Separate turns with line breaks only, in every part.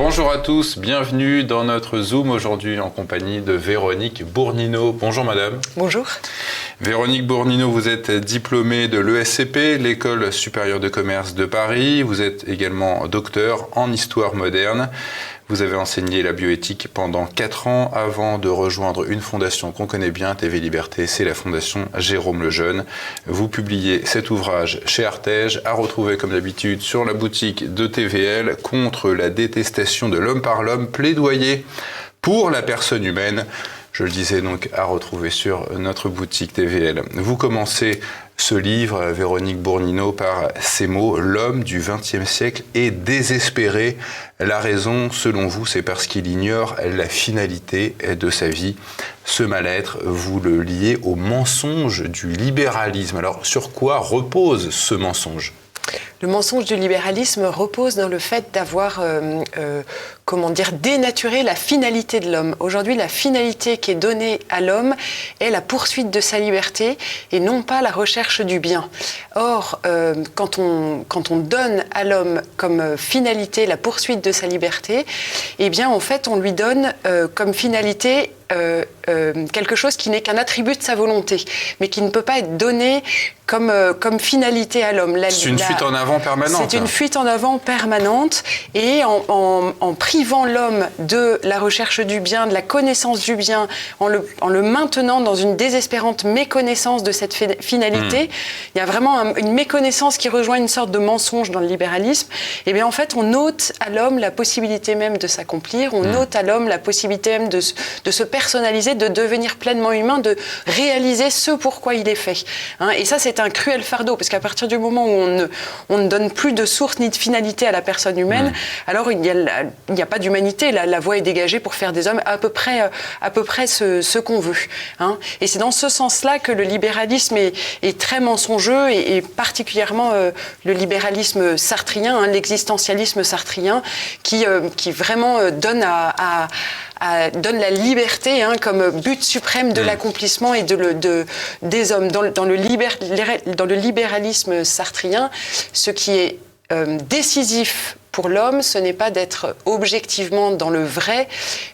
Bonjour à tous, bienvenue dans notre Zoom aujourd'hui en compagnie de Véronique Bournino. Bonjour madame.
Bonjour.
Véronique Bournino, vous êtes diplômée de l'ESCP, l'École supérieure de commerce de Paris. Vous êtes également docteur en histoire moderne. Vous avez enseigné la bioéthique pendant 4 ans avant de rejoindre une fondation qu'on connaît bien, TV Liberté, c'est la fondation Jérôme Lejeune. Vous publiez cet ouvrage chez Artege, à retrouver comme d'habitude sur la boutique de TVL contre la détestation de l'homme par l'homme, plaidoyer pour la personne humaine. Je le disais donc à retrouver sur notre boutique TVL. Vous commencez ce livre, Véronique Bournino, par ces mots L'homme du XXe siècle est désespéré. La raison, selon vous, c'est parce qu'il ignore la finalité de sa vie. Ce mal-être, vous le liez au mensonge du libéralisme. Alors, sur quoi repose ce mensonge?
Le mensonge du libéralisme repose dans le fait d'avoir, euh, euh, comment dire, dénaturé la finalité de l'homme. Aujourd'hui, la finalité qui est donnée à l'homme est la poursuite de sa liberté et non pas la recherche du bien. Or, euh, quand, on, quand on donne à l'homme comme finalité la poursuite de sa liberté, eh bien, en fait, on lui donne comme finalité euh, euh, quelque chose qui n'est qu'un attribut de sa volonté, mais qui ne peut pas être donné comme, euh, comme finalité à l'homme.
C'est une fuite en avant permanente.
C'est une fuite en avant permanente, et en, en, privant l'homme de la recherche du bien, de la connaissance du bien, en le, en le maintenant dans une désespérante méconnaissance de cette finalité, hmm. il y a vraiment une méconnaissance qui rejoint une sorte de mensonge dans le libéralisme. Et eh bien en fait, on ôte à l'homme la possibilité même de s'accomplir, on hmm. ôte à l'homme la possibilité même de, de se personnaliser, de devenir pleinement humain, de réaliser ce pourquoi il est fait. Hein. et ça, c'est un cruel fardeau, parce qu'à partir du moment où on ne, on ne donne plus de source ni de finalité à la personne humaine, mmh. alors il n'y a, a, pas d'humanité. La, la, voie est dégagée pour faire des hommes à peu près, euh, à peu près ce, ce qu'on veut. Hein. Et c'est dans ce sens-là que le libéralisme est, est très mensongeux, et, particulièrement euh, le libéralisme sartrien, hein, l'existentialisme sartrien, qui, euh, qui vraiment donne à, à donne la liberté hein, comme but suprême de mm. l'accomplissement et de, le, de, des hommes. Dans, dans, le dans, le libéralisme sartrien, ce qui est euh, décisif pour l'homme, ce n'est pas d'être objectivement dans le vrai,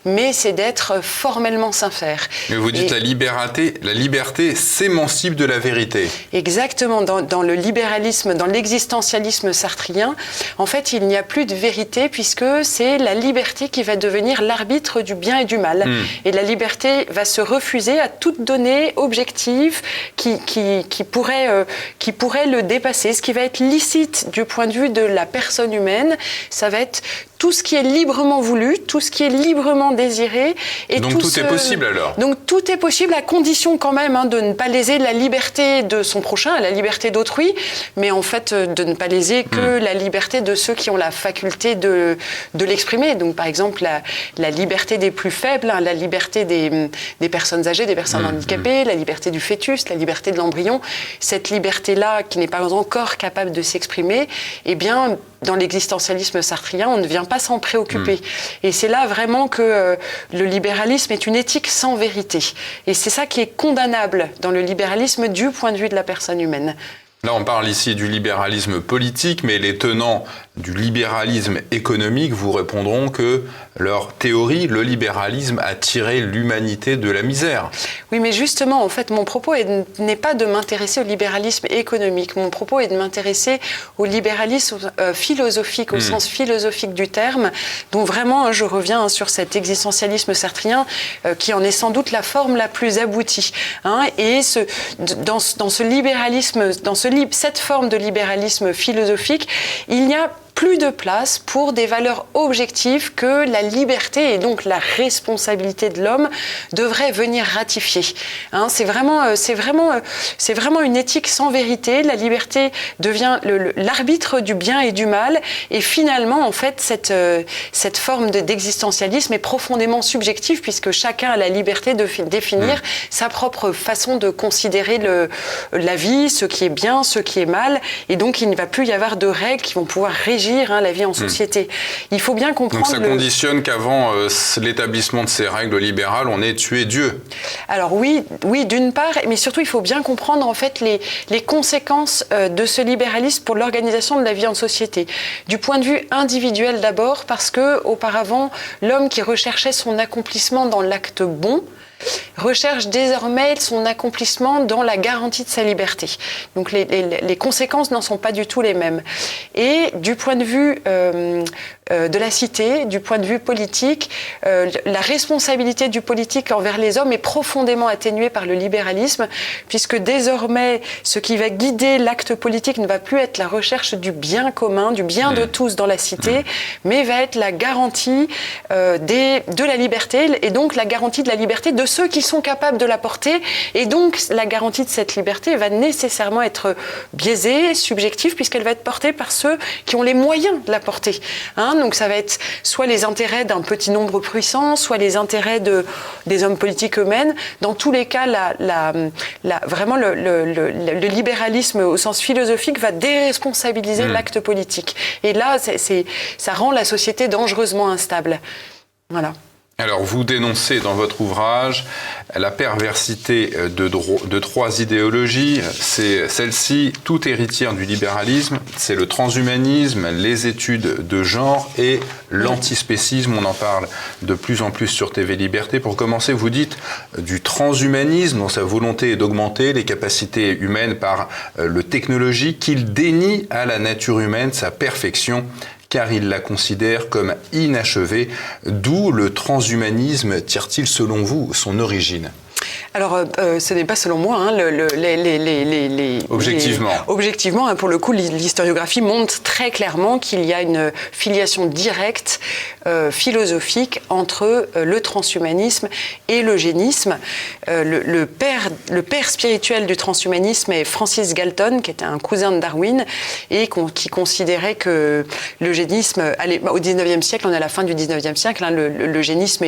mais c'est d'être formellement sincère.
Mais vous dites la liberté, la liberté s'émancipe de la vérité.
Exactement. Dans, le libéralisme, dans l'existentialisme sartrien, en fait, il n'y a plus de vérité puisque c'est la liberté qui va devenir l'arbitre du bien et du mal. Hmm. Et la liberté va se refuser à toute donnée objective qui, qui, qui pourrait, euh, qui pourrait le dépasser. Ce qui va être licite du point de vue de la personne humaine, ça va être tout ce qui est librement voulu, tout ce qui est librement désiré.
Et donc tout, est possible alors
Donc tout est possible à condition quand même hein, de ne pas léser la liberté de son prochain, la liberté d'autrui, mais en fait euh, de ne pas léser que hmm. la liberté de ceux qui ont la faculté de, de l'exprimer. Donc par exemple la, la, liberté des plus faibles, hein, la liberté des, des, personnes âgées, des personnes hmm. handicapées, la liberté du fœtus, la liberté de l'embryon. Cette liberté-là qui n'est pas encore capable de s'exprimer, eh bien dans sartrien, on ne vient pas s'en préoccuper. Hmm. Et c'est là vraiment que euh, le libéralisme est une éthique sans vérité. Et c'est ça qui est condamnable dans le libéralisme du point de vue de la personne humaine.
Là, on parle ici du libéralisme politique, mais les tenants du libéralisme économique vous répondront que leur théorie, le libéralisme, a tiré l'humanité de la misère.
Oui, mais justement, en fait, mon propos n'est pas de m'intéresser au libéralisme économique. Mon propos est de m'intéresser au libéralisme euh, philosophique, au hmm. sens philosophique du terme, dont vraiment je reviens sur cet existentialisme sartrien, euh, qui en est sans doute la forme la plus aboutie. Hein. et ce, dans, ce libéralisme, dans ce, cette forme de libéralisme philosophique, il n'y a plus de place pour des valeurs objectives que la liberté et donc la responsabilité de l'homme devraient venir ratifier. Hein, c'est vraiment, euh, c'est vraiment, euh, c'est vraiment une éthique sans vérité. La liberté devient l'arbitre du bien et du mal, et finalement, en fait, cette, euh, cette forme d'existentialisme est profondément subjective puisque chacun a la liberté de définir mmh. sa propre façon de considérer le, la vie, ce qui est bien, ce qui est mal, et donc il ne va plus y avoir de règles qui vont pouvoir régir hein, la vie en hmm. société. Il faut bien comprendre.
Donc ça conditionne qu'avant euh, l'établissement de ces règles libérales, on ait tué Dieu.
Alors oui, oui, d'une part, mais surtout il faut bien comprendre en fait les, les conséquences euh, de ce libéralisme pour l'organisation de la vie en société. Du point de vue individuel d'abord, parce que auparavant, l'homme qui recherchait son accomplissement dans l'acte bon, recherche désormais son accomplissement dans la garantie de sa liberté. Donc les, conséquences n'en sont pas du tout les mêmes. Et du point de vue euh, de la cité, du point de vue politique, euh, la responsabilité du politique envers les hommes est profondément atténuée par le libéralisme, puisque désormais, ce qui va guider l'acte politique ne va plus être la recherche du bien commun, du bien de mmh. tous dans la cité, mmh. mais va être la garantie des, de la liberté, et donc la garantie de la liberté de ceux qui sont capables de la porter. Et donc, la garantie de cette liberté va nécessairement être biaisée, subjective, puisqu'elle va être portée par ceux qui ont les moyens de la porter. Hein. Donc, ça va être soit les intérêts d'un petit nombre puissant, soit les intérêts de, des hommes politiques eux-mêmes. Dans tous les cas, la, la, vraiment, le, le, libéralisme au sens philosophique va déresponsabiliser mmh. l'acte politique. Et là, ça rend la société dangereusement instable. Voilà.
Alors, vous dénoncez dans votre ouvrage la perversité de, de trois idéologies. C'est celle-ci, toute héritière du libéralisme, c'est le transhumanisme, les études de genre et l'antispécisme. On en parle de plus en plus sur TV Liberté. Pour commencer, vous dites du transhumanisme, dont sa volonté est d'augmenter les capacités humaines par euh, le technologie, qu'il dénie à la nature humaine sa perfection car il la considère comme inachevée. D'où le transhumanisme tire-t-il selon vous son origine?
Alors, euh, euh, ce n'est pas selon moi. Hein, les,
objectivement.
objectivement, hein, pour le coup, l'historiographie montre très clairement qu'il y a une filiation directe euh, philosophique entre le transhumanisme et l'eugénisme. Le, père, le père spirituel du transhumanisme est Francis Galton, qui était un cousin de Darwin et qui considérait que l'eugénisme, au 19e siècle, on est à la fin du 19e siècle, hein, l'eugénisme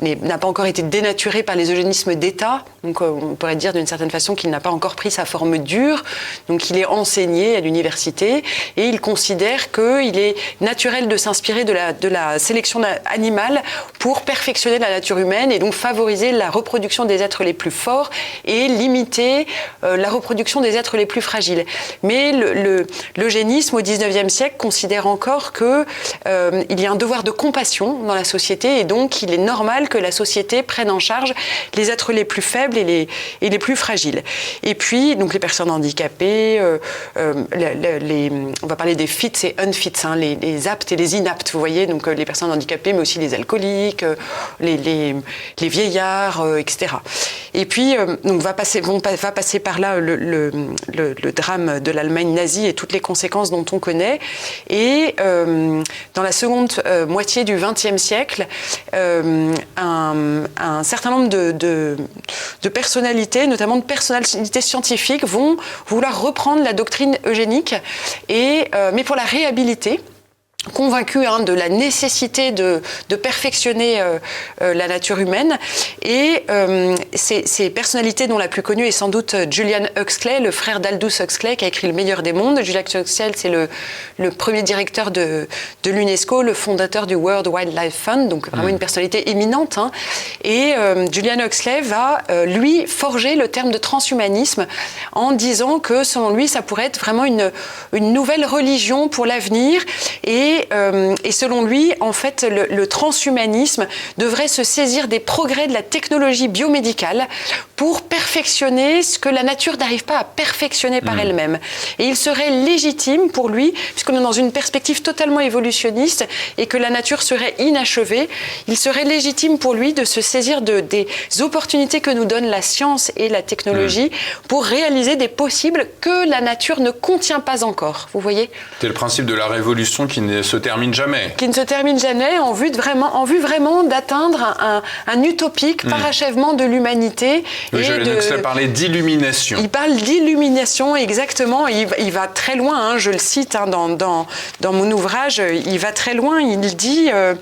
n'a pas encore été dénaturé par les eugénismes d'État. Donc euh, on pourrait dire d'une certaine façon qu'il n'a pas encore pris sa forme dure. Donc il est enseigné à l'université et il considère qu'il est naturel de s'inspirer de la, de la sélection animale pour perfectionner la nature humaine et donc favoriser la reproduction des êtres les plus forts et limiter euh, la reproduction des êtres les plus fragiles. Mais l'eugénisme le, au 19e siècle considère encore qu'il euh, il y a un devoir de compassion dans la société et donc il est normal que la société prenne en charge les êtres les plus faibles et les, les plus fragiles. Et puis, donc les personnes handicapées, euh, euh, on va parler des fits et unfits, hein, les, aptes et les inaptes, vous voyez, donc les personnes handicapées, mais aussi les alcooliques, les, les, vieillards, etc. Et puis, donc va passer, vont, va passer par là le, drame de l'Allemagne nazie et toutes les conséquences dont on connaît. Et dans la seconde moitié du XXe siècle, un, certain nombre de, personnalités, notamment de personnalités scientifiques, vont vouloir reprendre la doctrine eugénique, euh, mais pour la réhabiliter convaincu hein, de la nécessité de, perfectionner euh, euh, la nature humaine. Et euh, ces, personnalités dont la plus connue est sans doute Julian Huxley, le frère d'Aldous Huxley, qui a écrit Le meilleur des mondes. Julian Huxley, c'est le, premier directeur de, l'UNESCO, le fondateur du World Wildlife Fund, donc vraiment mm. une personnalité éminente. Hein. Et Julian Huxley va, lui, forger le terme de transhumanisme en disant que, selon lui, ça pourrait être vraiment une, une nouvelle religion pour l'avenir et euh, et, selon lui, en fait, le, transhumanisme devrait se saisir des progrès de la technologie biomédicale pour perfectionner ce que la nature n'arrive pas à perfectionner par mmh. elle-même. Et il serait légitime pour lui, puisqu'on est dans une perspective totalement évolutionniste et que la nature serait inachevée, il serait légitime pour lui de se saisir de, des opportunités que nous donne la science et la technologie mmh. pour réaliser des possibles que la nature ne contient pas encore. Vous voyez?
C'est le principe de la révolution qui n'est ne se termine jamais.
Qui ne se termine jamais en vue, de vraiment, en vue vraiment d'atteindre un, un, utopique hmm. parachèvement de l'humanité.
Oui, je de... parler d'illumination.
Il parle d'illumination, exactement. Il, il, va très loin, hein, je le cite hein, dans, dans, dans, mon ouvrage, il va très loin. Il dit euh,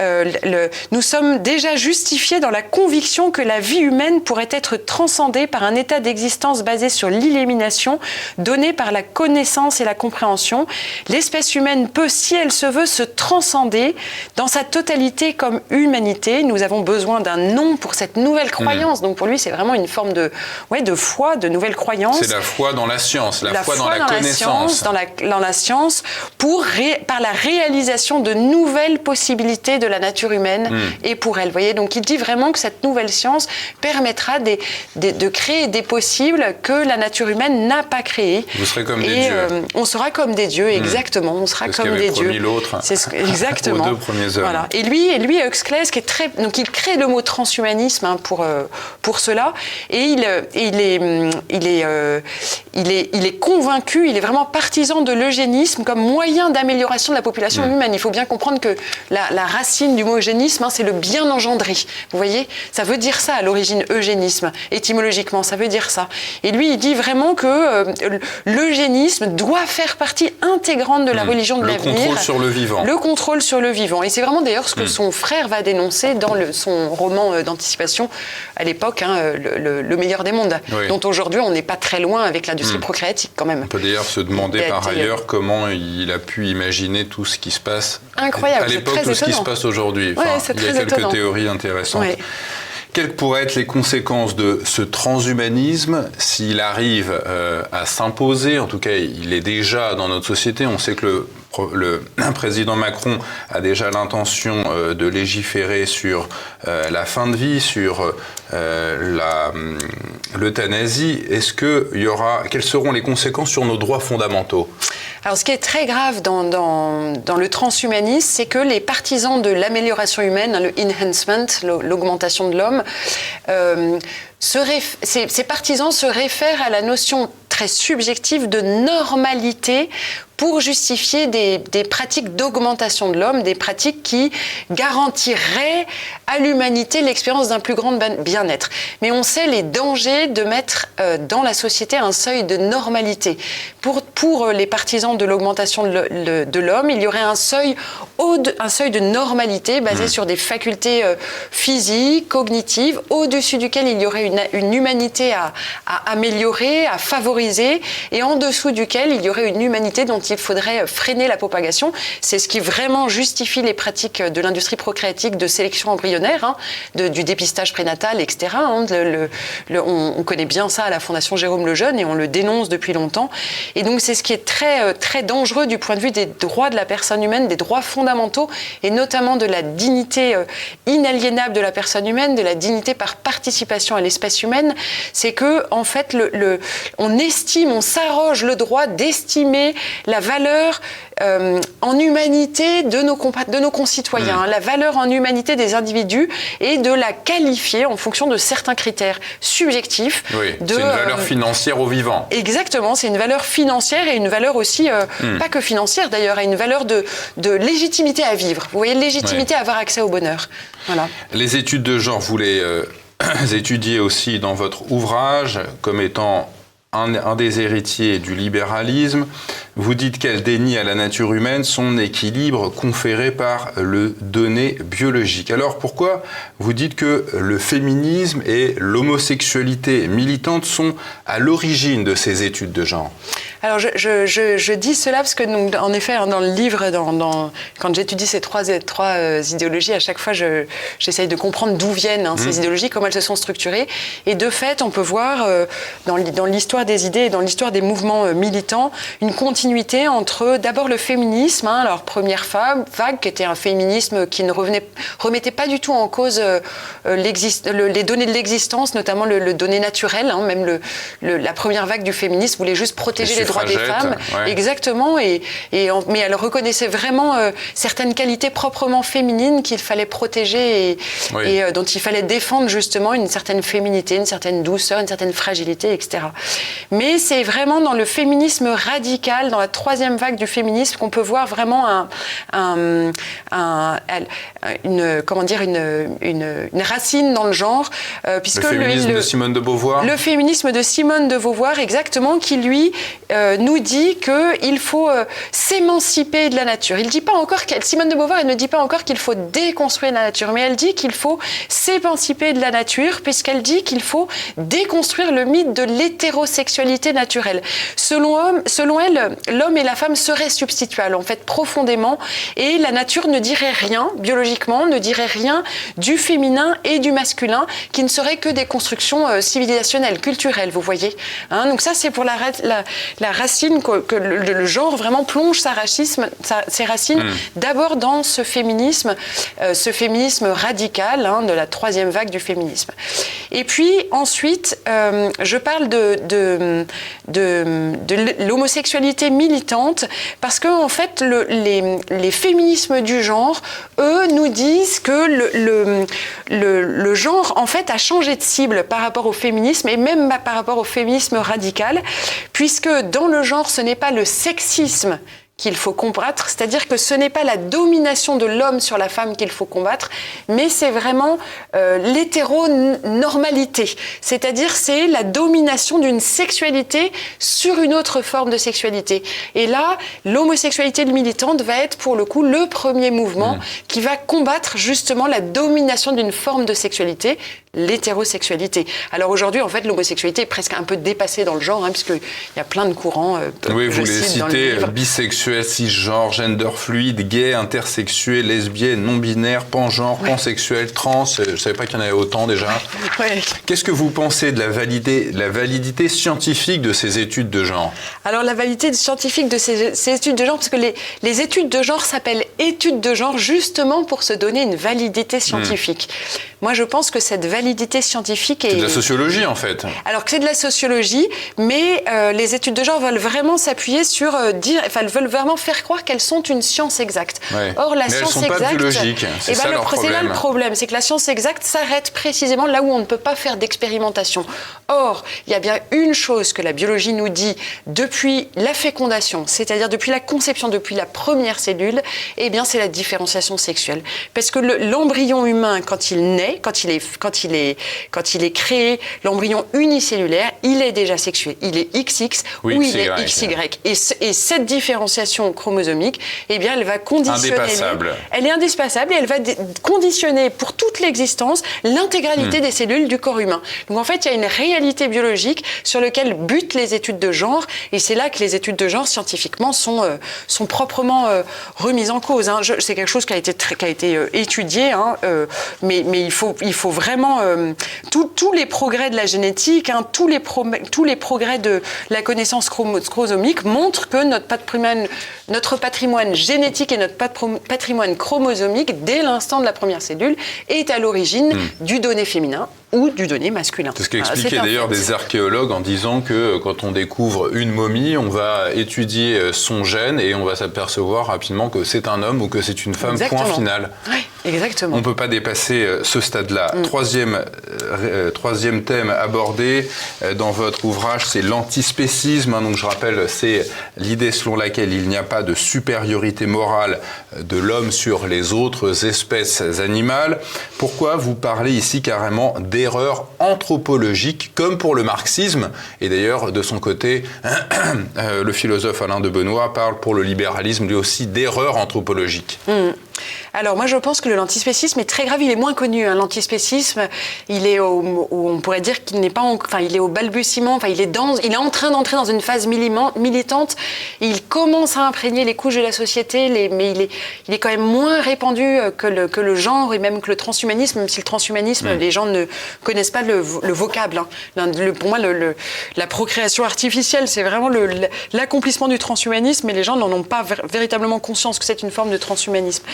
euh, le, Nous sommes déjà justifiés dans la conviction que la vie humaine pourrait être transcendée par un état d'existence basé sur l'illumination donnée par la connaissance et la compréhension. L'espèce humaine peut, si elle se veut, se transcender dans sa totalité comme humanité. Nous avons besoin d'un nom pour cette nouvelle croyance. Donc pour lui, c'est vraiment une forme de, ouais, de foi, de nouvelle croyance.
C'est la foi dans la science, la, foi, dans la connaissance.
dans, la, dans la science, pour par la réalisation de nouvelles possibilités de la nature humaine hmm. et pour elle. Voyez, donc il dit vraiment que cette nouvelle science permettra des, de créer des possibles que la nature humaine n'a pas créés.
Vous serez comme des dieux. Euh,
on sera comme des dieux, hmm. exactement. On sera comme des dieux.
L'autre.
Ce, exactement.
Aux deux premiers hommes.
Voilà. Et lui, et lui, Huxley, qui est très, donc il crée le mot transhumanisme hein, pour euh, pour cela, et il, il est, il est, euh, il est, il est convaincu, il est vraiment partisan de l'eugénisme comme moyen d'amélioration de la population hmm. humaine. Il faut bien comprendre que la, la racine du mot eugénisme, hein, c'est le bien engendré. Vous voyez, ça veut dire ça à l'origine eugénisme, étymologiquement, ça veut dire ça. Et lui, il dit vraiment que euh, l'eugénisme doit faire partie intégrante de la hmm. religion de l'avenir.
Contrôle sur le vivant.
Le contrôle sur le vivant. Et c'est vraiment d'ailleurs ce que hmm. son frère va dénoncer dans le, son roman euh, d'anticipation à l'époque, hein, euh, le, meilleur des mondes, dont aujourd'hui on n'est pas très loin avec l'industrie procréatique quand même.
On peut d'ailleurs se demander par ailleurs comment il a pu imaginer tout ce qui se passe
Incroyable,
à l'époque, tout ce qui se passe aujourd'hui. il y a quelques théories intéressantes. Quelles pourraient être les conséquences de ce transhumanisme s'il arrive euh, à s'imposer? En tout cas, il est déjà dans notre société. On sait que le le président Macron a déjà l'intention euh, de légiférer sur euh, la fin de vie, sur euh, hum, l'euthanasie. Est-ce que y aura, quelles seront les conséquences sur nos droits fondamentaux?
Alors, ce qui est très grave dans, le transhumanisme, c'est que les partisans de l'amélioration humaine, le enhancement, l'augmentation de l'homme, ces, ces, partisans se réfèrent à la notion très subjective de normalité pour justifier des, pratiques d'augmentation de l'homme, des pratiques qui garantiraient à l'humanité l'expérience d'un plus grand bien-être. Mais on sait les dangers de mettre euh, dans la société un seuil de normalité. Pour, pour les partisans de l'augmentation de l'homme, il y aurait un seuil, un seuil de normalité basé mmh. sur des facultés euh, physiques, cognitives, au-dessus duquel il y aurait une, une humanité à, à améliorer, à favoriser, et en dessous duquel il y aurait une humanité dont il faudrait freiner la propagation. C'est ce qui vraiment justifie les pratiques de l'industrie procréatique de sélection embryonnaire, hein, du dépistage prénatal, etc. Hein. on, connaît bien ça à la Fondation Jérôme Lejeune et on le dénonce depuis longtemps. Et donc c'est ce qui est très, euh, très dangereux du point de vue des droits de la personne humaine, des droits fondamentaux et notamment de la dignité euh, inaliénable de la personne humaine, de la dignité par participation à l'espèce humaine. C'est que en fait, on estime, on s'arroge le droit d'estimer la valeur euh, en humanité de nos, de nos concitoyens, mm. la valeur en humanité des individus et de la qualifier en fonction de certains critères subjectifs.
Oui, c'est une valeur euh, financière au vivant.
Exactement, c'est une valeur financière et une valeur aussi, euh, mm. pas que financière d'ailleurs, une valeur de, de, légitimité à vivre. Vous voyez, légitimité à avoir accès au bonheur. Voilà.
Les études de genre, vous les étudiez aussi dans votre ouvrage comme étant un, des héritiers du libéralisme. Vous dites qu'elle dénie à la nature humaine son équilibre conféré par le donné biologique. Alors pourquoi vous dites que le féminisme et l'homosexualité militante sont à l'origine de ces études de genre?
Alors je, dis cela parce que, en effet, hein, dans le livre, dans, quand j'étudie ces trois, trois euh, idéologies, à chaque fois, j'essaye de comprendre d'où viennent hein, ces mmh. idéologies, comment elles se sont structurées. Et de fait, on peut voir euh, dans, l'histoire des idées et dans l'histoire des mouvements euh, militants une continuité entre d'abord le féminisme, hein, alors première vague, qui était un féminisme qui ne revenait, remettait pas du tout en cause les données de l'existence, notamment le, donné naturel. même le, la première vague du féminisme voulait juste protéger les droits des femmes. Exactement. Et, et mais elle reconnaissait vraiment euh, certaines qualités proprement féminines qu'il fallait protéger et, et euh, dont il fallait défendre justement une certaine féminité, une certaine douceur, une certaine fragilité, etc. Mais c'est vraiment dans le féminisme radical, dans la troisième vague du féminisme qu'on peut voir vraiment un, un, un, une, comment dire, une, une, une, racine dans le genre.
Euh, puisque le féminisme de Simone de Beauvoir
Le féminisme de Simone de Beauvoir, exactement, qui lui euh, nous dit qu'il faut euh, s'émanciper de la nature. Il dit pas encore Simone de Beauvoir, elle ne dit pas encore qu'il faut déconstruire la nature, mais elle dit qu'il faut s'émanciper de la nature, puisqu'elle dit qu'il faut déconstruire le mythe de l'hétérosexualité naturelle. Selon, selon elle, l'homme et la femme seraient substituables, en fait, profondément, et la nature ne dirait rien, biologiquement, ne dirait rien du féminin et du masculin, qui ne seraient que des constructions euh, civilisationnelles, culturelles, vous voyez. Hein. donc ça, c'est pour la, la, racine que, le, genre vraiment plonge sa racisme, ses racines hmm. d'abord dans ce féminisme, euh, ce féminisme radical hein, de la troisième vague du féminisme. Et puis ensuite, euh, je parle de, l'homosexualité militante parce que en fait, le, les, féminismes du genre, eux, nous disent que le, le, le, genre en fait a changé de cible par rapport au féminisme et même par rapport au féminisme radical, puisque dans le genre, ce n'est pas le sexisme qu'il faut combattre, c'est-à-dire que ce n'est pas la domination de l'homme sur la femme qu'il faut combattre, mais c'est vraiment euh, l'hétéronormalité, c'est-à-dire c'est la domination d'une sexualité sur une autre forme de sexualité. Et là, l'homosexualité militante va être pour le coup le premier mouvement mmh. qui va combattre justement la domination d'une forme de sexualité l'hétérosexualité. Alors aujourd'hui, en fait, l'homosexualité est presque un peu dépassée dans le genre, hein, puisqu'il y a plein de courants. Euh,
oui, vous les citez, bisexuel, cisgenre, gender fluide, gay, intersexué, lesbienne, non-binaire, pangenre, pansexuel, trans. Euh, je ne savais pas qu'il y en avait autant déjà. Qu'est-ce que vous pensez de la, validité, la validité scientifique de ces études de genre?
Alors la validité scientifique de ces, études de genre, parce que les, les études de genre s'appellent études de genre justement pour se donner une validité scientifique. Hmm. Moi, je pense que cette validité scientifique.
C'est de la sociologie en fait.
Alors que c'est de la sociologie, mais euh, les études de genre veulent vraiment s'appuyer sur euh, dire, enfin, elles veulent vraiment faire croire qu'elles sont une science exacte.
Or, la science exacte, pas biologique. C'est eh ben,
là le problème, c'est que la science exacte s'arrête précisément là où on ne peut pas faire d'expérimentation. Or, il y a bien une chose que la biologie nous dit depuis la fécondation, c'est-à-dire depuis la conception, depuis la première cellule, eh bien, c'est la différenciation sexuelle. Parce que l'embryon humain, quand il naît, quand il est, quand il est quand il est créé, l'embryon unicellulaire, il est déjà sexué. Il est XX ou, il est XY. Et, et, cette différenciation chromosomique, eh bien, elle va conditionner.
Indépassable.
Elle est indispensable et elle va conditionner pour toute l'existence l'intégralité hmm. des cellules du corps humain. Donc en fait, il y a une réalité biologique sur laquelle butent les études de genre et c'est là que les études de genre scientifiquement sont, euh, sont proprement euh, remises en cause. Hein. C'est quelque chose qui a été, qui a été euh, étudié, hein, mais, mais il, faut, il faut vraiment euh, tous les progrès de la génétique, hein, tous, les tous les progrès de la connaissance chromosomique montrent que notre patrimoine, notre patrimoine génétique et notre patrimoine chromosomique, dès l'instant de la première cellule, est à l'origine hmm. du donné féminin ou du donné masculin.
C'est ce qu'expliquaient d'ailleurs des archéologues en disant que euh, quand on découvre une momie, on va étudier euh, son gène et on va s'apercevoir rapidement que c'est un homme ou que c'est une femme, point final.
Oui, exactement.
On ne peut pas dépasser euh, ce stade-là. Mm. Troisième, troisième thème abordé dans votre ouvrage, c'est l'antispécisme. Hein. donc je rappelle, c'est l'idée selon laquelle il n'y a pas de supériorité morale de l'homme sur les autres espèces animales. Pourquoi vous parlez ici carrément d'erreurs anthropologiques, comme pour le marxisme. Et d'ailleurs, de son côté, euh, le philosophe Alain de Benoît parle pour le libéralisme lui aussi d'erreurs anthropologiques.
Mm. Alors moi je pense que l'antispécisme est très grave, il est moins connu. Hein. L'antispécisme, il est au, on pourrait dire qu'il n'est pas, enfin il est au balbutiement, enfin il est dans, il est en train d'entrer dans une phase militante. Il commence à imprégner les couches de la société, les, mais il est, il est quand même moins répandu euh, que le, que le genre et même que le transhumanisme. Même si le transhumanisme, les gens ne connaissent pas le, vocable. Hein. pour moi, le, la procréation artificielle, c'est vraiment l'accomplissement du transhumanisme, et les gens n'en ont pas véritablement conscience que c'est une forme de transhumanisme.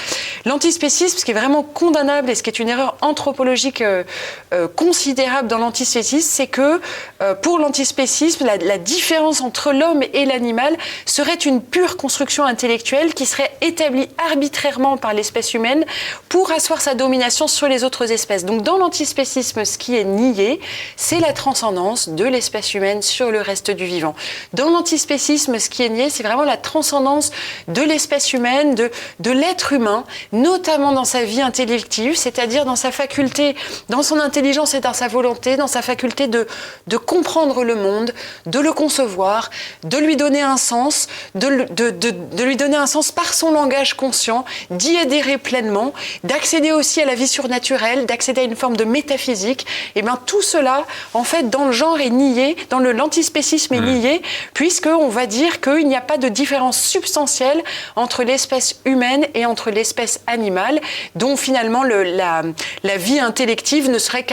L'antispécisme, ce qui est vraiment condamnable et ce qui est une erreur anthropologique euh, euh, considérable dans l'antispécisme, c'est que euh, pour l'antispécisme, la, la, différence entre l'homme et l'animal serait une pure construction intellectuelle qui serait établie arbitrairement par l'espèce humaine pour asseoir sa domination sur les autres espèces. Donc dans l'antispécisme, ce qui est nié, c'est la transcendance de l'espèce humaine sur le reste du vivant. Dans l'antispécisme, ce qui est nié, c'est vraiment la transcendance de l'espèce humaine, de, de l'être humain, notamment dans sa vie intellective, c'est-à-dire dans sa faculté, dans son intelligence et dans sa volonté, dans sa faculté de, de comprendre le monde, de le concevoir, de lui donner un sens, de, de, de lui donner un sens par son langage conscient, d'y adhérer pleinement, d'accéder aussi à la vie surnaturelle, d'accéder à une forme de métaphysique. Et bien tout cela, en fait, dans le genre est nié, dans le l'antispécisme est mmh. nié, puisqu'on va dire qu'il n'y a pas de différence substantielle entre l'espèce humaine et entre l'espèce animale, dont finalement le, la, la, vie intellective ne serait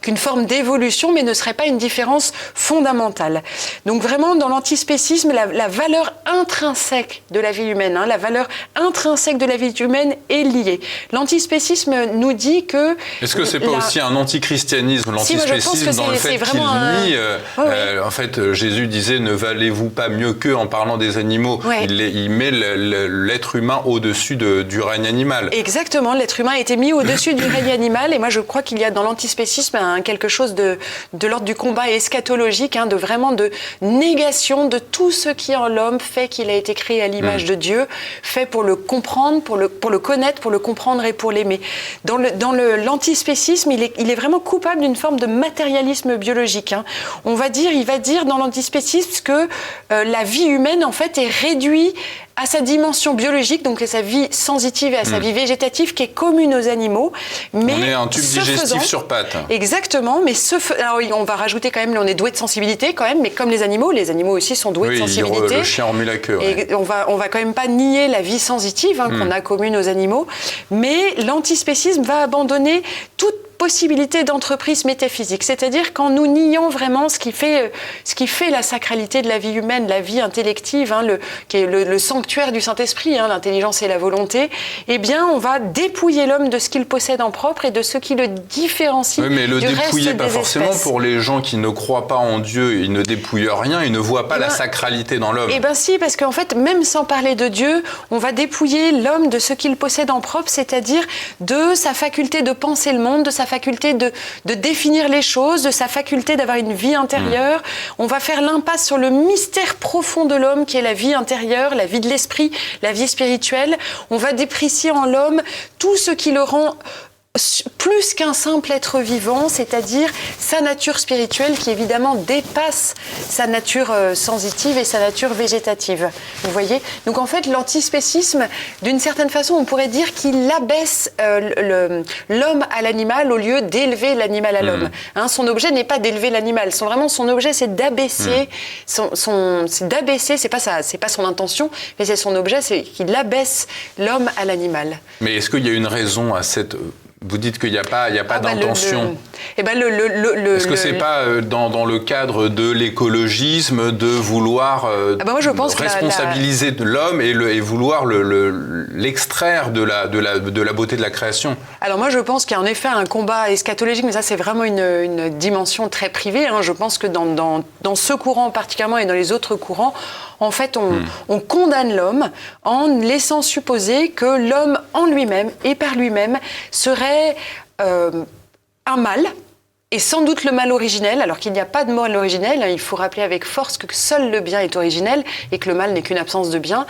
qu'une forme d'évolution, mais ne serait pas une différence fondamentale. Donc vraiment, dans l'antispécisme, la, la, valeur intrinsèque de la vie humaine, hein, la valeur intrinsèque de la vie humaine est liée. L'antispécisme nous dit que...
Est-ce que c'est pas aussi un antichristianisme, l'antispécisme, si, dans le fait qu'il nie... Euh, oui, oui. Euh, en fait, Jésus disait, ne valez-vous pas mieux qu'eux en parlant des animaux?
Oui.
il, il, met l'être humain au-dessus de, du règne animal.
Exactement, l'être humain a été mis au-dessus du règne animal et moi je crois qu'il y a dans l'antispécisme hein, quelque chose de, de l'ordre du combat eschatologique, hein, de vraiment de négation de tout ce qui en l'homme fait qu'il a été créé à l'image mmh. de Dieu, fait pour le comprendre, pour le, pour le connaître, pour le comprendre et pour l'aimer. Dans le dans l'antispécisme, il est, il est vraiment coupable d'une forme de matérialisme biologique. Hein. On va dire, il va dire dans l'antispécisme que euh, la vie humaine en fait est réduite à sa dimension biologique, donc à sa vie sensitive et à sa mmh. vie végétative qui est commune aux animaux.
Mais on est un tube digestif faisant, sur pattes.
Exactement, mais ce, alors on va rajouter quand même, on est doué de sensibilité quand même, mais comme les animaux, les animaux aussi sont doués
oui,
de sensibilité.
Le chien remue la queue.
Et on va, on va quand même pas nier la vie sensitive hein, mmh. qu'on a commune aux animaux, mais l'antispécisme va abandonner toute possibilité d'entreprise métaphysique, c'est-à-dire quand nous nions vraiment ce qui fait, ce qui fait la sacralité de la vie humaine, la vie intellective, hein, le, qui est le, le sanctuaire du Saint-Esprit, hein, l'intelligence et la volonté, eh bien, on va dépouiller l'homme de ce qu'il possède en propre et de ce qui le différencie.
Oui, mais le
du
dépouiller,
reste
pas
des
forcément
espèces.
pour les gens qui ne croient pas en Dieu, ils ne dépouillent rien, ils ne voient pas
Eh
la
ben,
sacralité dans l'homme.
Eh bien si, parce qu'en fait, même sans parler de Dieu, on va dépouiller l'homme de ce qu'il possède en propre, c'est-à-dire de sa faculté de penser le monde, de sa faculté de, de définir les choses, de sa faculté d'avoir une vie intérieure. Mmh. On va faire l'impasse sur le mystère profond de l'homme qui est la vie intérieure, la vie de l'esprit, la vie spirituelle. On va déprécier en l'homme tout ce qui le rend plus qu'un simple être vivant, c'est-à-dire sa nature spirituelle qui évidemment dépasse sa nature euh, sensitive et sa nature végétative. Vous voyez? Donc en fait, l'antispécisme, d'une certaine façon, on pourrait dire qu'il abaisse euh, l'homme à l'animal au lieu d'élever l'animal à l'homme. Mmh. Hein, son objet n'est pas d'élever l'animal, son, vraiment son objet c'est d'abaisser, mmh. son, son, c'est d'abaisser, c'est pas, sa, c'est pas son intention, mais c'est son objet, c'est qu'il abaisse l'homme à l'animal.
Mais est-ce qu'il y a une raison à cette vous dites qu'il n'y a pas, il y a pas
ah bah
d'intention.
Eh ben
Est-ce que c'est pas euh, dans, dans, le cadre de l'écologisme de vouloir euh,
ah bah moi je pense
responsabiliser
la...
l'homme et, et, vouloir l'extraire de, la, de, la, de la beauté de la création?
Alors moi je pense qu'il y a en effet un combat eschatologique, mais ça c'est vraiment une, une, dimension très privée. Hein. Je pense que dans, dans, dans, ce courant particulièrement et dans les autres courants, en fait on, hmm. on condamne l'homme en laissant supposer que l'homme en lui-même et par lui-même serait euh, un mal, et sans doute le mal originel, alors qu'il n'y a pas de mal originel, il faut rappeler avec force que seul le bien est originel et que le mal n'est qu'une absence de bien.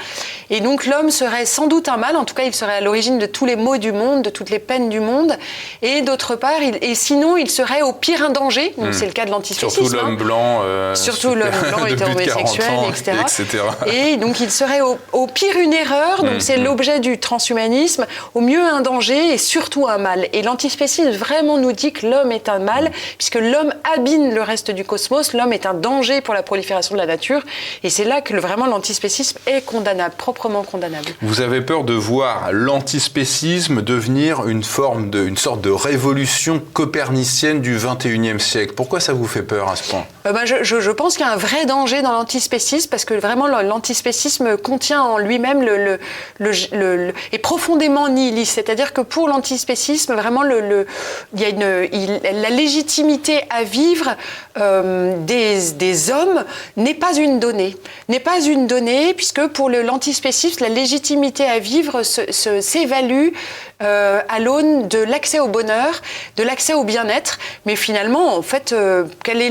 Et donc l'homme serait sans doute un mal, en tout cas il serait à l'origine de tous les maux du monde, de toutes les peines du monde, et d'autre part, il, et sinon il serait au pire un danger, donc mmh. c'est le cas de l'antispécisme.
Surtout l'homme blanc, euh,
surtout l'homme blanc hétérosexuel, etc.
etc.
Et donc il serait au, au pire une erreur, donc mmh. c'est l'objet du transhumanisme, au mieux un danger et surtout un mal. Et l'antispécisme vraiment nous dit que l'homme est un mal, puisque l'homme abîme le reste du cosmos, l'homme est un danger pour la prolifération de la nature, et c'est là que le, vraiment l'antispécisme est condamnable, proprement condamnable.
Vous avez peur de voir l'antispécisme devenir une forme de, une sorte de révolution copernicienne du 21e siècle. Pourquoi ça vous fait peur à ce point?
Euh, bah, je, je, je, pense qu'il y a un vrai danger dans l'antispécisme, parce que vraiment l'antispécisme contient en lui-même le, le, le, le, est profondément nihiliste. C'est-à-dire que pour l'antispécisme, vraiment, le, il y a une, il, la légitimité à vivre euh, des, des, hommes n'est pas une donnée. N'est pas une donnée, puisque pour l'antispécisme, la légitimité à vivre s'évalue euh, à l'aune de l'accès au bonheur, de l'accès au bien-être. Mais finalement, en fait, euh, quel est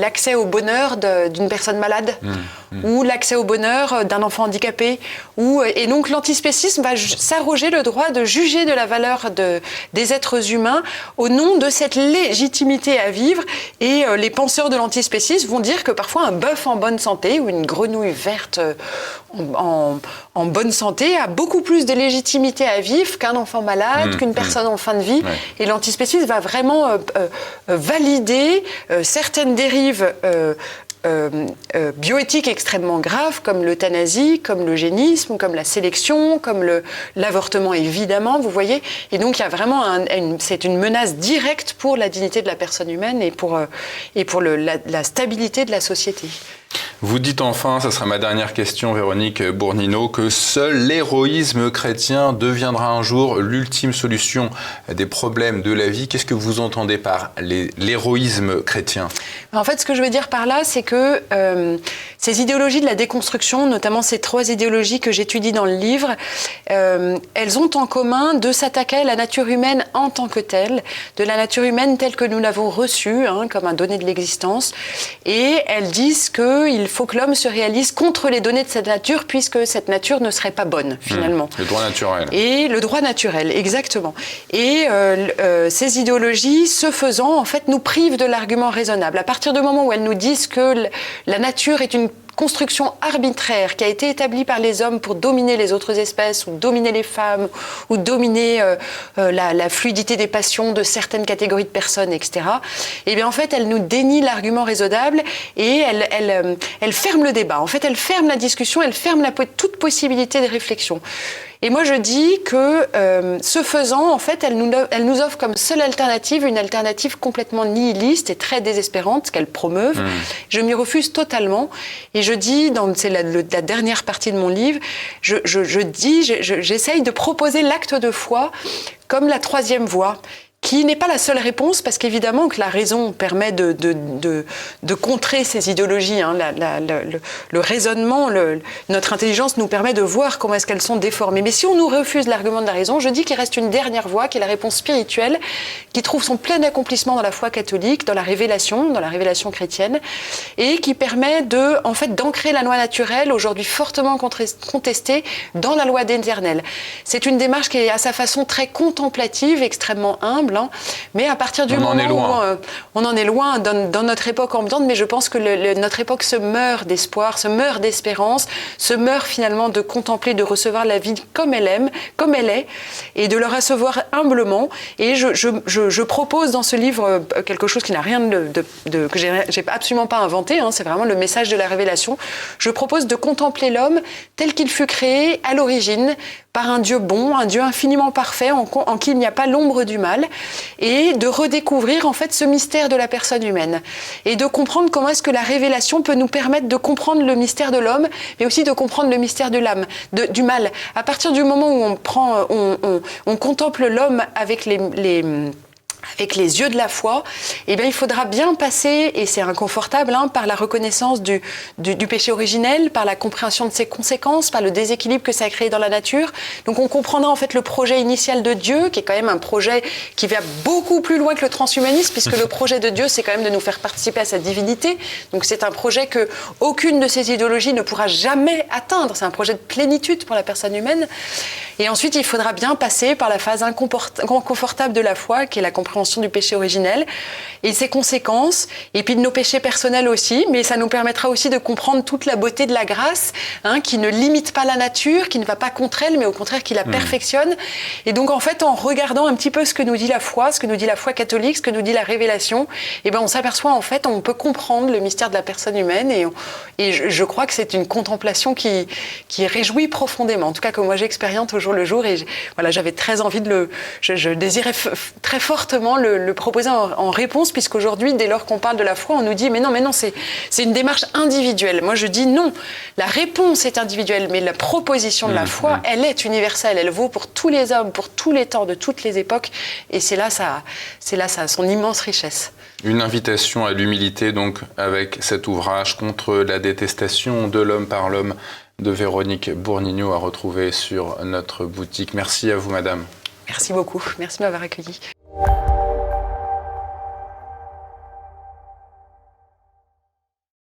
l'accès au bonheur d'une personne malade? Mmh, mmh. ou l'accès au bonheur d'un enfant handicapé ou, Et donc l'antispécisme va s'arroger le droit de juger de la valeur de, des êtres humains au nom de cette légitimité à vivre. Et euh, les penseurs de l'antispécisme vont dire que parfois un bœuf en bonne santé ou une grenouille verte euh, en, en, bonne santé a beaucoup plus de légitimité à vivre qu'un enfant malade, mmh, qu'une mmh. personne en fin de vie. Et l'antispécisme va vraiment euh, valider certaines dérives euh, euh, bioéthiques extrêmement graves comme l'euthanasie, comme l'eugénisme, comme la sélection, comme l'avortement évidemment, vous voyez. Et donc il y a vraiment c'est une menace directe pour la dignité de la personne humaine et pour, euh, et pour la stabilité de la société.
Vous dites enfin, ça sera ma dernière question, Véronique Bournino, que seul l'héroïsme chrétien deviendra un jour l'ultime solution des problèmes de la vie. Qu'est-ce que vous entendez par l'héroïsme chrétien?
En fait, ce que je veux dire par là, c'est que euh, ces idéologies de la déconstruction, notamment ces trois idéologies que j'étudie dans le livre, euh, elles ont en commun de s'attaquer à la nature humaine en tant que telle, de la nature humaine telle que nous l'avons reçue, hein, comme un donné de l'existence, et elles disent qu'il il faut que l'homme se réalise contre les données de cette nature, puisque cette nature ne serait pas bonne, finalement.
le droit naturel.
Et le droit naturel, exactement. Et euh, euh, ces idéologies, ce faisant, en fait, nous privent de l'argument raisonnable. À partir du moment où elles nous disent que la nature est une construction arbitraire qui a été établie par les hommes pour dominer les autres espèces ou dominer les femmes ou dominer euh, euh, la, la, fluidité des passions de certaines catégories de personnes, etc. Et eh bien en fait, elle nous dénie l'argument raisonnable et elle, elle, euh, elle, ferme le débat. En fait, elle ferme la discussion, elle ferme la, toute possibilité de réflexion. Et moi, je dis que euh, ce faisant, en fait, elle nous, elle nous, offre comme seule alternative une alternative complètement nihiliste et très désespérante qu'elle promeuve. Mmh. Je m'y refuse totalement. Et je dis, c'est la, la, dernière partie de mon livre, je, je, je dis, j'essaye de proposer l'acte de foi comme la troisième voie qui n'est pas la seule réponse, parce qu'évidemment que la raison permet de, de, de, de contrer ces idéologies. Hein. La, la, le, le, raisonnement, le, notre intelligence nous permet de voir comment est-ce qu'elles sont déformées. Mais si on nous refuse l'argument de la raison, je dis qu'il reste une dernière voie, qui est la réponse spirituelle, qui trouve son plein accomplissement dans la foi catholique, dans la révélation, dans la révélation chrétienne, et qui permet de, en fait, d'ancrer la loi naturelle, aujourd'hui fortement contestée, dans la loi d'éternel. C'est une démarche qui est à sa façon très contemplative, extrêmement humble, mais à partir du
on
moment
en
où euh, on en est loin dans, dans, notre époque ambiante, mais je pense que le, le, notre époque se meurt d'espoir, se meurt d'espérance, se meurt finalement de contempler, de recevoir la vie comme elle aime, comme elle est, et de le recevoir humblement. Et je, je, je, je propose dans ce livre euh, quelque chose qui n'a rien de, de, de que j'ai absolument pas inventé. Hein, c'est vraiment le message de la révélation. Je propose de contempler l'homme tel qu'il fut créé à l'origine par un Dieu bon, un Dieu infiniment parfait, en, qui il n'y a pas l'ombre du mal, et de redécouvrir en fait ce mystère de la personne humaine, et de comprendre comment est-ce que la révélation peut nous permettre de comprendre le mystère de l'homme, mais aussi de comprendre le mystère de l'âme, du mal. À partir du moment où on prend, on, on, on contemple l'homme avec les avec les yeux de la foi, eh bien, il faudra bien passer, et c'est inconfortable, hein, par la reconnaissance du, du, du, péché originel, par la compréhension de ses conséquences, par le déséquilibre que ça a créé dans la nature. Donc on comprendra en fait le projet initial de Dieu, qui est quand même un projet qui va beaucoup plus loin que le transhumanisme, puisque le projet de Dieu, c'est quand même de nous faire participer à sa divinité. Donc c'est un projet que aucune de ces idéologies ne pourra jamais atteindre. C'est un projet de plénitude pour la personne humaine. Et ensuite, il faudra bien passer par la phase inconfortable de la foi, qui est la compréhension compréhension du péché originel et ses conséquences, et puis de nos péchés personnels aussi, mais ça nous permettra aussi de comprendre toute la beauté de la grâce, hein, qui ne limite pas la nature, qui ne va pas contre elle, mais au contraire qui la mmh. perfectionne. Et donc en fait, en regardant un petit peu ce que nous dit la foi, ce que nous dit la foi catholique, ce que nous dit la révélation, eh ben on s'aperçoit en fait, on peut comprendre le mystère de la personne humaine, et, et je, crois que c'est une contemplation qui, qui réjouit profondément, en tout cas que moi j'expérimente au jour le jour, et voilà, j'avais très envie de le, je, désirais très le, proposer en, en réponse puisqu'aujourd'hui, dès lors qu'on parle de la foi, on nous dit mais non, mais non, c'est une démarche individuelle. Moi, je dis non. La réponse est individuelle, mais la proposition de la mmh, foi, mmh. elle est universelle. Elle vaut pour tous les hommes, pour tous les temps, de toutes les époques. Et c'est là, ça, c'est là ça, son immense richesse.
Une invitation à l'humilité, donc, avec cet ouvrage contre la détestation de l'homme par l'homme de Véronique Bournignot à retrouver sur notre boutique. Merci à vous, madame.
Merci beaucoup. Merci de m'avoir accueilli.